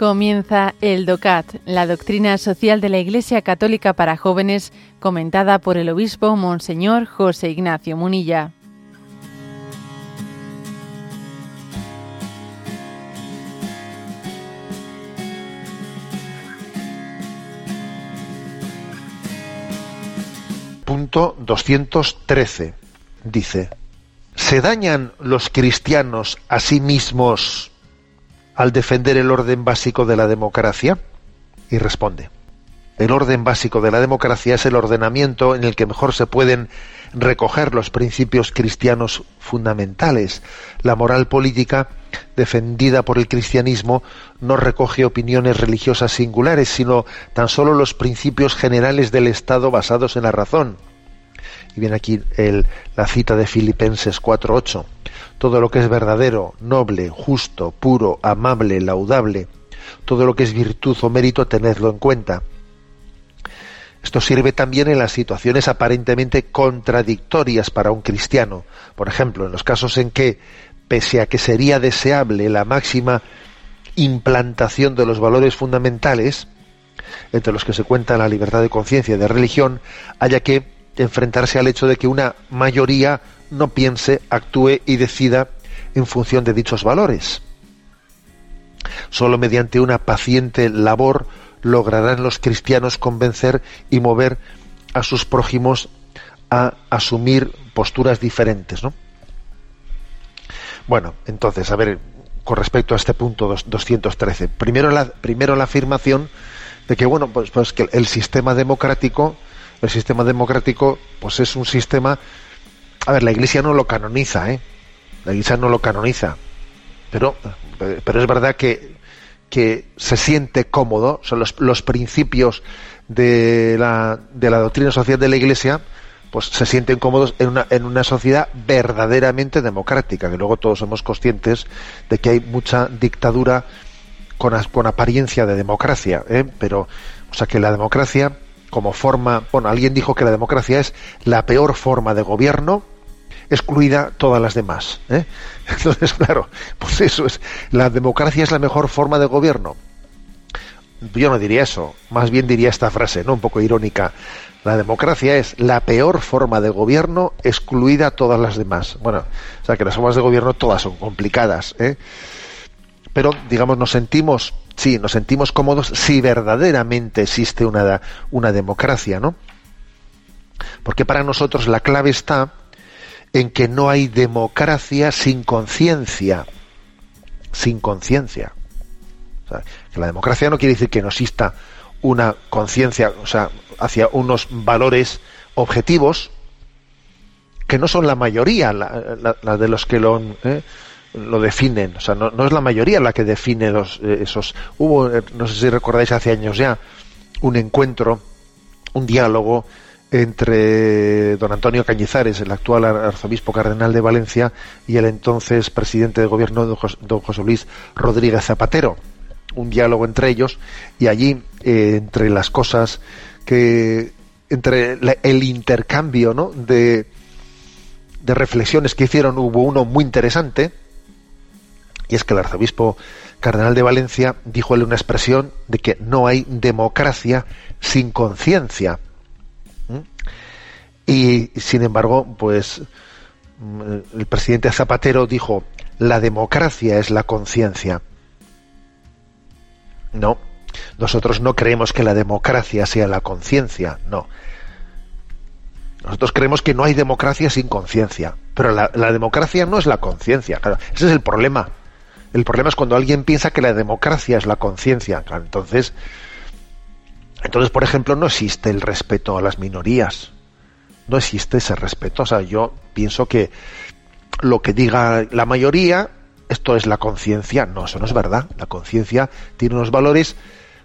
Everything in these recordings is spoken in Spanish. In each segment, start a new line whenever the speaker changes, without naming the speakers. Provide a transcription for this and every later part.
Comienza el DOCAT, la doctrina social de la Iglesia Católica para jóvenes, comentada por el obispo Monseñor José Ignacio Munilla.
Punto 213 dice, ¿se dañan los cristianos a sí mismos al defender el orden básico de la democracia? Y responde, el orden básico de la democracia es el ordenamiento en el que mejor se pueden recoger los principios cristianos fundamentales. La moral política defendida por el cristianismo no recoge opiniones religiosas singulares, sino tan solo los principios generales del Estado basados en la razón. Y viene aquí la cita de Filipenses 4.8 todo lo que es verdadero, noble, justo, puro, amable, laudable, todo lo que es virtud o mérito, tenedlo en cuenta. Esto sirve también en las situaciones aparentemente contradictorias para un cristiano. Por ejemplo, en los casos en que, pese a que sería deseable la máxima implantación de los valores fundamentales, entre los que se cuenta la libertad de conciencia y de religión, haya que enfrentarse al hecho de que una mayoría no piense, actúe y decida en función de dichos valores. Solo mediante una paciente labor lograrán los cristianos convencer y mover a sus prójimos a asumir posturas diferentes, ¿no? Bueno, entonces, a ver, con respecto a este punto 213, primero la, primero la afirmación de que, bueno, pues, pues que el sistema democrático, el sistema democrático, pues es un sistema a ver, la Iglesia no lo canoniza, ¿eh? La Iglesia no lo canoniza. Pero, pero es verdad que, que se siente cómodo, los, los principios de la, de la doctrina social de la Iglesia, pues se sienten cómodos en una, en una sociedad verdaderamente democrática, que luego todos somos conscientes de que hay mucha dictadura con, con apariencia de democracia, ¿eh? pero, o sea, que la democracia como forma, bueno, alguien dijo que la democracia es la peor forma de gobierno excluida todas las demás. ¿eh? Entonces, claro, pues eso es, la democracia es la mejor forma de gobierno. Yo no diría eso, más bien diría esta frase, ¿no? Un poco irónica. La democracia es la peor forma de gobierno excluida todas las demás. Bueno, o sea que las formas de gobierno todas son complicadas, ¿eh? Pero, digamos, nos sentimos, sí, nos sentimos cómodos si verdaderamente existe una, una democracia, ¿no? Porque para nosotros la clave está en que no hay democracia sin conciencia. Sin conciencia. la democracia no quiere decir que no exista una conciencia, o sea, hacia unos valores objetivos que no son la mayoría la, de los que lo, eh, lo definen. O sea, no, es la mayoría la que define los, eh, esos. Hubo, eh, no sé si recordáis hace años ya, un encuentro, un diálogo entre don Antonio Cañizares, el actual arzobispo cardenal de Valencia, y el entonces presidente de gobierno, don José Luis Rodríguez Zapatero. Un diálogo entre ellos y allí, eh, entre las cosas que, entre el intercambio ¿no? de reflexiones que hicieron, hubo uno muy interesante, y es que el arzobispo cardenal de Valencia dijo una expresión de que no hay democracia sin conciencia y sin embargo, pues mm, el presidente Zapatero dijo, la democracia es la conciencia. No, nosotros no creemos que la democracia sea la conciencia, no. Nosotros creemos que no hay democracia sin conciencia, pero la, democracia no es la conciencia. ese es el problema. El problema es cuando alguien piensa que la democracia es la conciencia. entonces, entonces, por ejemplo, no existe el respeto a las minorías no existe ese respeto. O sea, yo pienso que lo que diga la mayoría, esto es la conciencia. No, eso no es verdad. La conciencia tiene unos valores,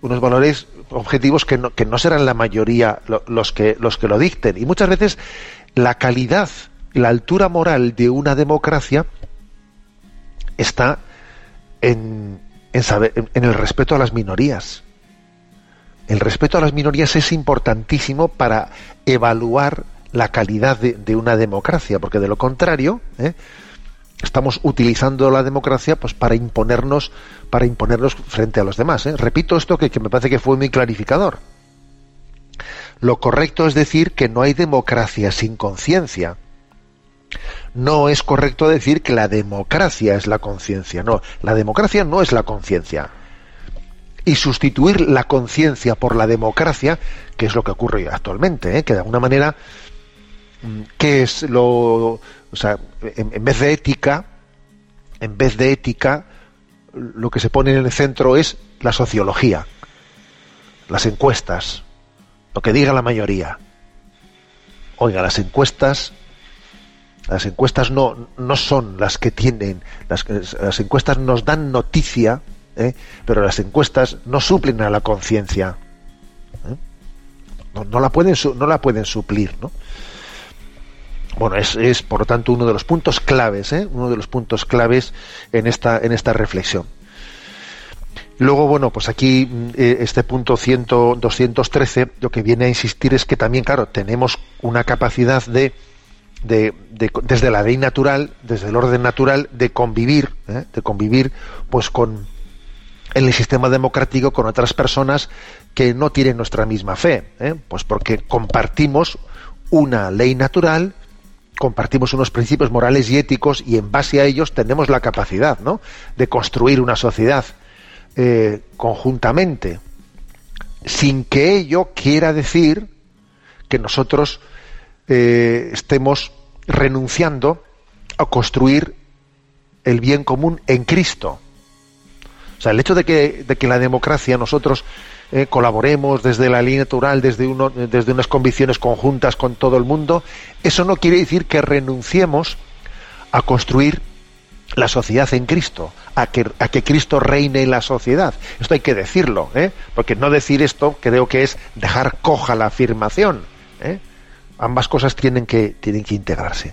unos valores objetivos que no, que no serán la mayoría los, que, los que lo dicten. Y muchas veces la calidad, la altura moral de una democracia está en, saber, en el respeto a las minorías. El respeto a las minorías es importantísimo para evaluar la calidad de, una democracia, porque de lo contrario, ¿eh? estamos utilizando la democracia pues para imponernos para imponernos frente a los demás ¿eh? repito esto que, que me parece que fue muy clarificador lo correcto es decir que no hay democracia sin conciencia no es correcto decir que la democracia es la conciencia no la democracia no es la conciencia y sustituir la conciencia por la democracia que es lo que ocurre actualmente ¿eh? que de alguna manera mm, ¿qué es lo o sea, en, vez de ética, en vez de ética, lo que se pone en el centro es la sociología, las encuestas, lo que diga la mayoría. Oiga, las encuestas, las encuestas no, no son las que tienen, las, las encuestas nos dan noticia, ¿eh? pero las encuestas no suplen a la conciencia. ¿eh? No, no, la pueden, no la pueden suplir, ¿no? bueno, es, por lo tanto uno de los puntos claves, ¿eh? uno de los puntos claves en esta, en esta reflexión. Luego, bueno, pues aquí eh, este punto 100, 213 lo que viene a insistir es que también, claro, tenemos una capacidad de, de, desde la ley natural, desde el orden natural, de convivir, ¿eh? de convivir, pues con en el sistema democrático con otras personas que no tienen nuestra misma fe, pues porque compartimos una ley natural compartimos unos principios morales y éticos y en base a ellos tenemos la capacidad ¿no? de construir una sociedad eh, conjuntamente, sin que ello quiera decir que nosotros eh, estemos renunciando a construir el bien común en Cristo. O sea, el hecho de que, de que la democracia nosotros eh, colaboremos desde la línea natural, desde, uno, desde unas convicciones conjuntas con todo el mundo, eso no quiere decir que renunciemos a construir la sociedad en Cristo, a que, a que Cristo reine en la sociedad. Esto hay que decirlo, ¿eh? porque no decir esto creo que es dejar coja la afirmación. ¿eh? Ambas cosas tienen que, tienen que integrarse.